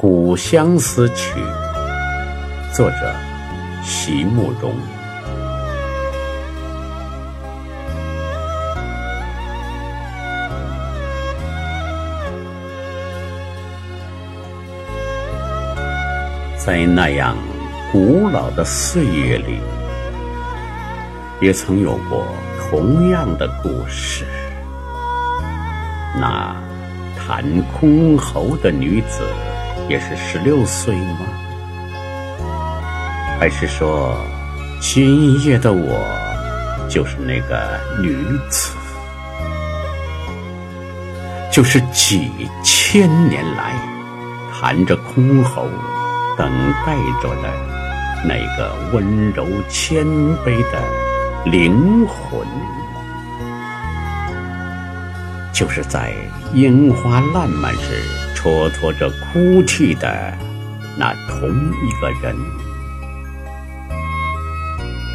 古相思曲》，作者席慕容。在那样古老的岁月里，也曾有过同样的故事。那弹箜篌的女子也是十六岁吗？还是说，今夜的我就是那个女子，就是几千年来弹着箜篌等待着的那个温柔谦卑的灵魂？就是在樱花烂漫时蹉跎着哭泣的那同一个人。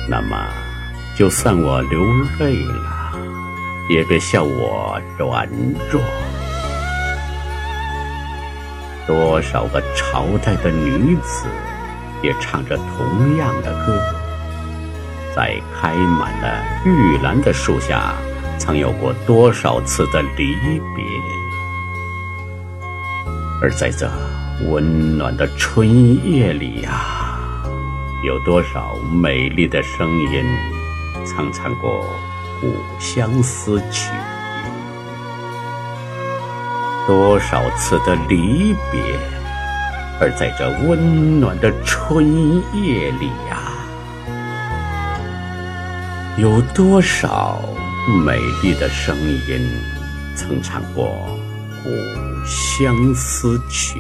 那么，就算我流泪了，也别笑我软弱。多少个朝代的女子，也唱着同样的歌，在开满了玉兰的树下。曾有过多少次的离别，而在这温暖的春夜里呀，有多少美丽的声音曾唱过《古相思曲》，多少次的离别，而在这温暖的春夜里呀，有多少？美丽的声音，曾唱过《相思曲》。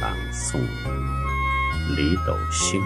朗诵：李斗星。